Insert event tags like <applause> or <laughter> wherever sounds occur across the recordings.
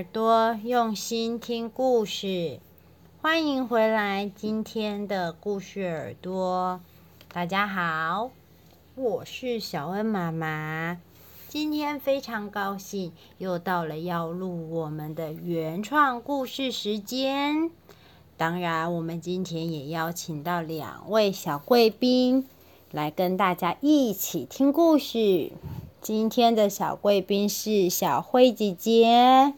耳朵用心听故事，欢迎回来！今天的故事耳朵，大家好，我是小恩妈妈。今天非常高兴，又到了要录我们的原创故事时间。当然，我们今天也邀请到两位小贵宾来跟大家一起听故事。今天的小贵宾是小辉姐姐。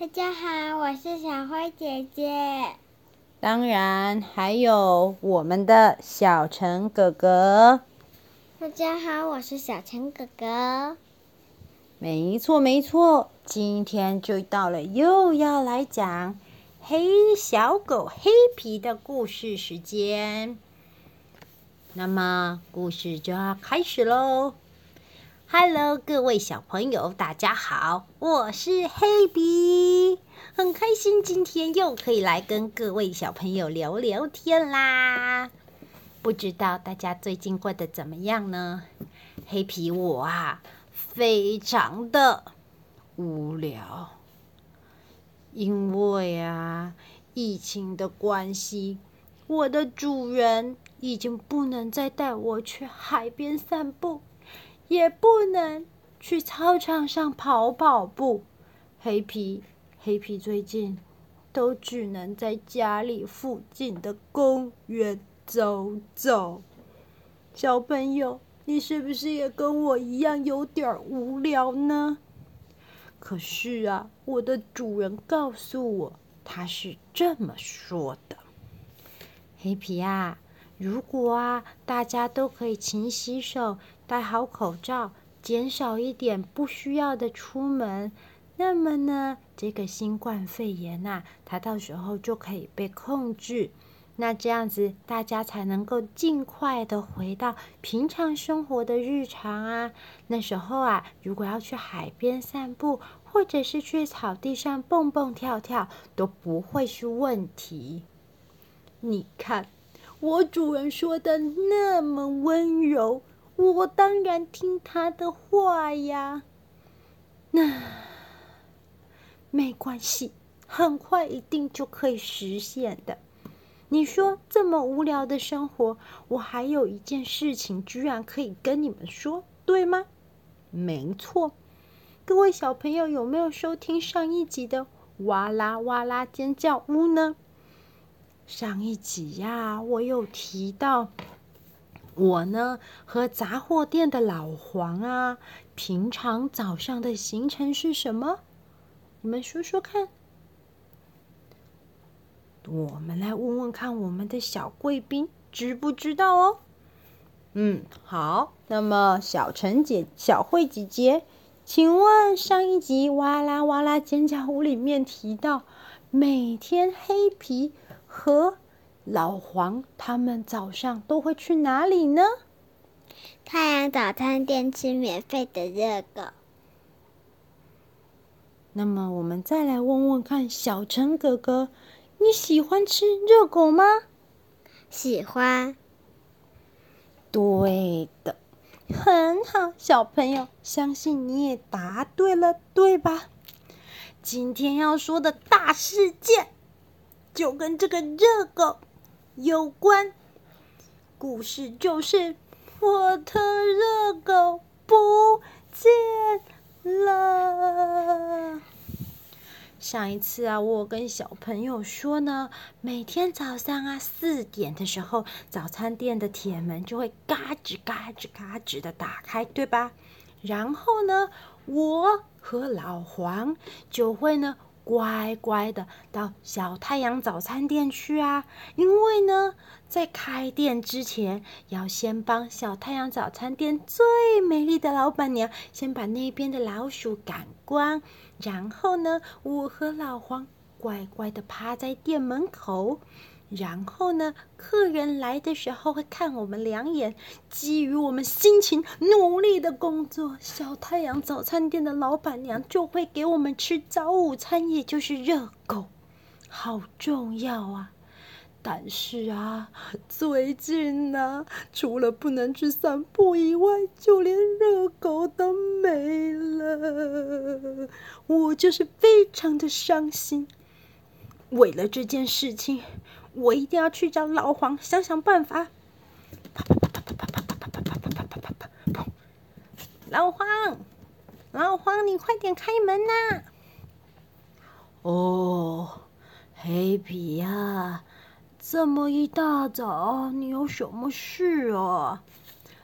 大家好，我是小辉姐姐。当然还有我们的小陈哥哥。大家好，我是小陈哥哥。没错没错，今天就到了又要来讲黑小狗黑皮的故事时间。那么故事就要开始喽。Hello，各位小朋友，大家好，我是黑皮，很开心今天又可以来跟各位小朋友聊聊天啦。不知道大家最近过得怎么样呢？黑皮我啊，非常的无聊，因为啊，疫情的关系，我的主人已经不能再带我去海边散步。也不能去操场上跑跑步，黑皮黑皮最近都只能在家里附近的公园走走。小朋友，你是不是也跟我一样有点无聊呢？可是啊，我的主人告诉我，他是这么说的：黑皮啊，如果啊，大家都可以勤洗手。戴好口罩，减少一点不需要的出门，那么呢，这个新冠肺炎呐，它到时候就可以被控制。那这样子，大家才能够尽快的回到平常生活的日常啊。那时候啊，如果要去海边散步，或者是去草地上蹦蹦跳跳，都不会是问题。你看，我主人说的那么温柔。我当然听他的话呀。那没关系，很快一定就可以实现的。你说这么无聊的生活，我还有一件事情居然可以跟你们说，对吗？没错，各位小朋友有没有收听上一集的哇啦哇啦尖叫屋呢？上一集呀，我有提到。我呢，和杂货店的老黄啊，平常早上的行程是什么？你们说说看。我们来问问看，我们的小贵宾知不知道哦？嗯，好。那么小陈姐、小慧姐姐，请问上一集《哇啦哇啦尖叫屋》里面提到，每天黑皮和老黄他们早上都会去哪里呢？太阳早餐店吃免费的热狗。那么我们再来问问看，小陈哥哥，你喜欢吃热狗吗？喜欢。对的，很好，小朋友，相信你也答对了，对吧？今天要说的大事件，就跟这个热狗。有关故事就是我的热狗不见了。上一次啊，我跟小朋友说呢，每天早上啊四点的时候，早餐店的铁门就会嘎吱嘎吱嘎吱的打开，对吧？然后呢，我和老黄就会呢。乖乖的到小太阳早餐店去啊！因为呢，在开店之前，要先帮小太阳早餐店最美丽的老板娘先把那边的老鼠赶光。然后呢，我和老黄乖乖的趴在店门口。然后呢，客人来的时候会看我们两眼，基于我们辛勤努力的工作，小太阳早餐店的老板娘就会给我们吃早午餐，也就是热狗，好重要啊！但是啊，最近呢、啊，除了不能去散步以外，就连热狗都没了。我就是非常的伤心。为了这件事情，我一定要去找老黄想想办法。老黄，老黄，你快点开门呐！哦，黑皮呀。这么一大早，你有什么事啊？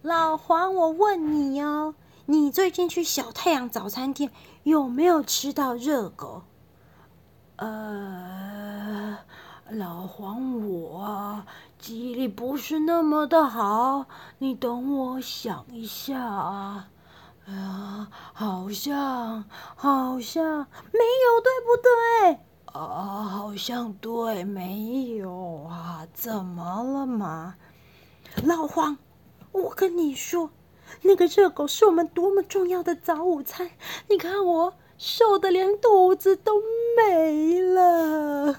老黄，我问你哦，你最近去小太阳早餐店有没有吃到热狗？呃，老黄，我记忆力不是那么的好，你等我想一下啊。啊，好像好像没有，对不对？啊，好像对，没有啊，怎么了嘛？老黄，我跟你说，那个热狗是我们多么重要的早午餐。你看我瘦的连肚子都没了。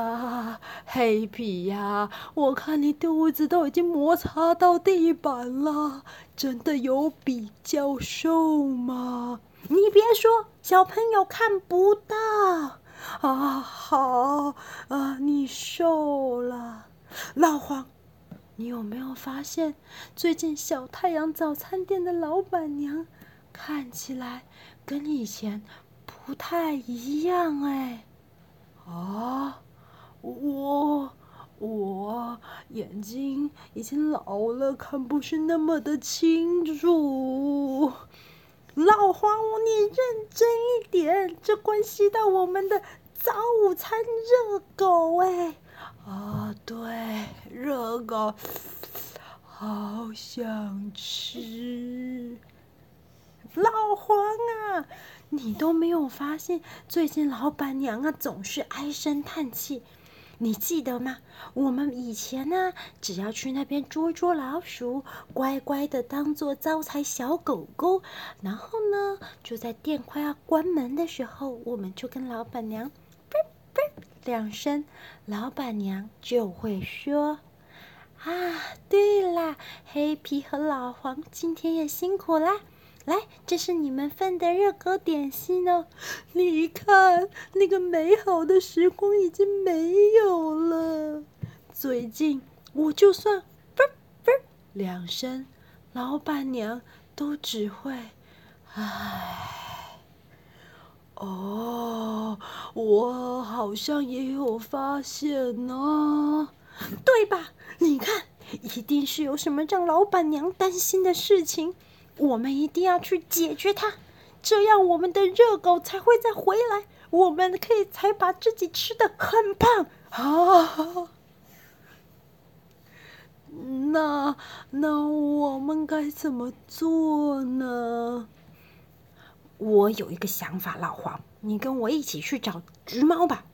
啊，黑皮呀，我看你肚子都已经摩擦到地板了，真的有比较瘦吗？你别说，小朋友看不到。啊，好啊，你瘦了，老黄，你有没有发现最近小太阳早餐店的老板娘看起来跟你以前不太一样哎？啊，我我眼睛已经老了，看不是那么的清楚。老黄，你认真一点，这关系到我们的早午餐热狗哎！啊，对，热狗，好想吃。老黄啊，你都没有发现最近老板娘啊总是唉声叹气。你记得吗？我们以前呢，只要去那边捉捉老鼠，乖乖的当做招财小狗狗，然后呢，就在店快要关门的时候，我们就跟老板娘“啵啵”两声，老板娘就会说：“啊，对啦，黑皮和老黄今天也辛苦啦。”来，这是你们份的热狗点心哦。你看，那个美好的时光已经没有了。最近我就算啵啵两声，老板娘都只会唉。哦，我好像也有发现呢，对吧？你看，一定是有什么让老板娘担心的事情。我们一定要去解决它，这样我们的热狗才会再回来，我们可以才把自己吃的很胖啊！那那我们该怎么做呢？我有一个想法，老黄，你跟我一起去找橘猫吧。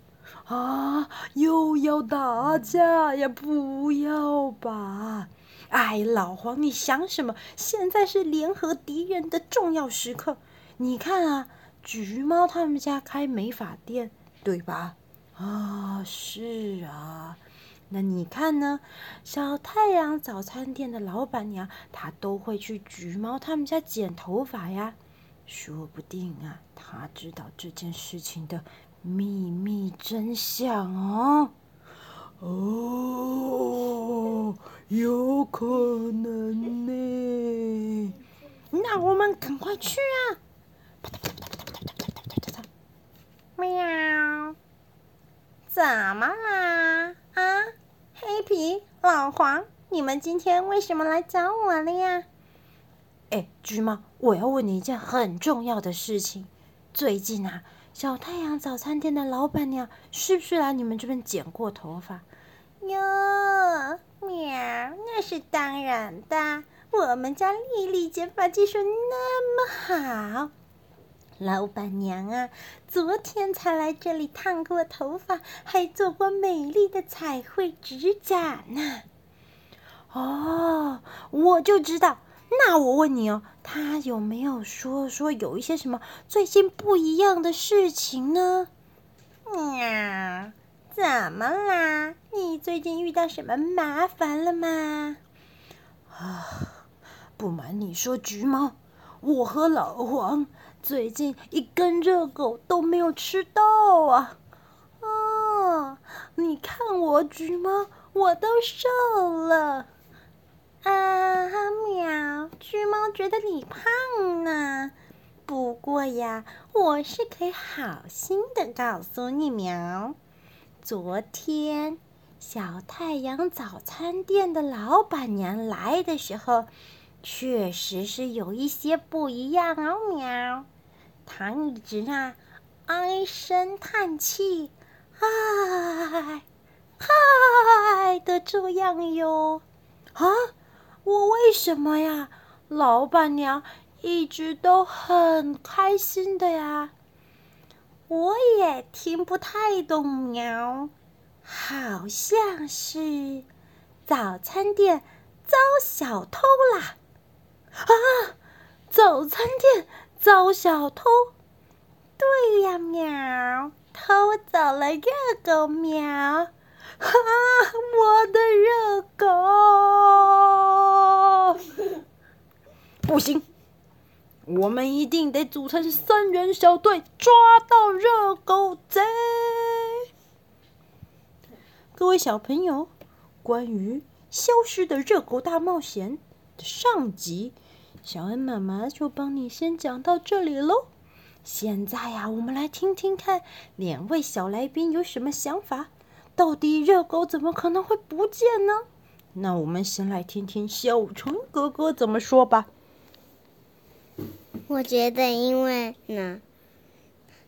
啊，又要打架呀？不要吧。哎，老黄，你想什么？现在是联合敌人的重要时刻。你看啊，橘猫他们家开美发店，对吧？啊，是啊。那你看呢？小太阳早餐店的老板娘，她都会去橘猫他们家剪头发呀。说不定啊，她知道这件事情的秘密真相哦。哦。有可能呢，那我们赶快去啊！喵，怎么啦？啊，黑皮、老黄，你们今天为什么来找我了呀？哎，橘猫，我要问你一件很重要的事情。最近啊，小太阳早餐店的老板娘是不是来你们这边剪过头发？哟。喵，那是当然的。我们家丽丽剪发技术那么好，老板娘啊，昨天才来这里烫过头发，还做过美丽的彩绘指甲呢。哦，我就知道。那我问你哦，他有没有说说有一些什么最近不一样的事情呢？喵，怎么啦？你最近遇到什么麻烦了吗？啊，不瞒你说，橘猫，我和老黄最近一根热狗都没有吃到啊！哦，你看我橘猫，我都瘦了。啊，喵！橘猫觉得你胖呢。不过呀，我是可以好心的告诉你，喵。昨天小太阳早餐店的老板娘来的时候，确实是有一些不一样哦，喵。她一直啊唉声叹气，唉唉的这样哟。啊，我为什么呀？老板娘一直都很开心的呀。我也听不太懂，喵，好像是早餐店遭小偷啦！啊，早餐店遭小偷？对呀，喵，偷走了热狗，喵！啊，我的热狗！不行。我们一定得组成三人小队，抓到热狗贼！各位小朋友，关于消失的热狗大冒险的上集，小恩妈妈就帮你先讲到这里喽。现在呀，我们来听听看两位小来宾有什么想法。到底热狗怎么可能会不见呢？那我们先来听听小虫哥哥怎么说吧。我觉得，因为呢，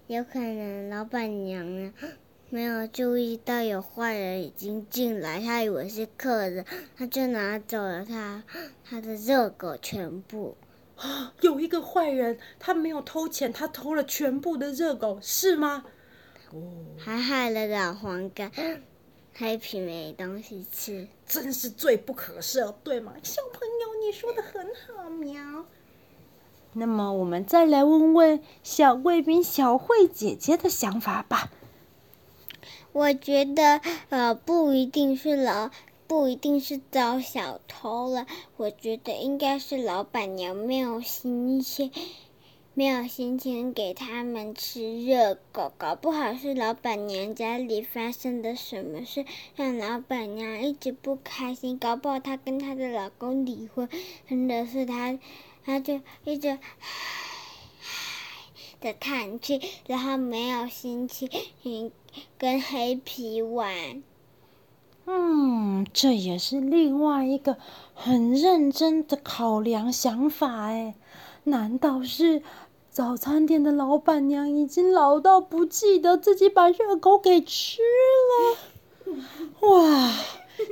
有可能老板娘呢 <gasps> 没有注意到有坏人已经进来，她以为是客人，她就拿走了她 <gasps> 她的热狗全部。<gasps> 有一个坏人，他没有偷钱，他偷了全部的热狗，是吗？哦，还害了老黄跟黑皮没东西吃，真是罪不可赦，对吗？小朋友，你说的很好，喵。那么，我们再来问问小贵宾小慧姐姐的想法吧。我觉得，呃，不一定是老，不一定是遭小偷了。我觉得应该是老板娘没有心情，没有心情给他们吃热狗。搞不好是老板娘家里发生的什么事，让老板娘一直不开心。搞不好她跟她的老公离婚，真的是她。他就一直唉唉的叹气，然后没有心情跟黑皮玩。嗯，这也是另外一个很认真的考量想法哎。难道是早餐店的老板娘已经老到不记得自己把热狗给吃了？<laughs> 哇！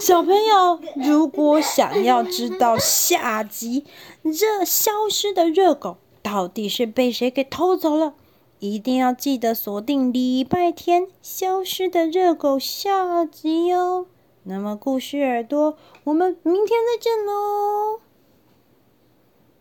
小朋友，如果想要知道下集热消失的热狗到底是被谁给偷走了，一定要记得锁定礼拜天《消失的热狗》下集哟。那么，故事耳朵，我们明天再见喽。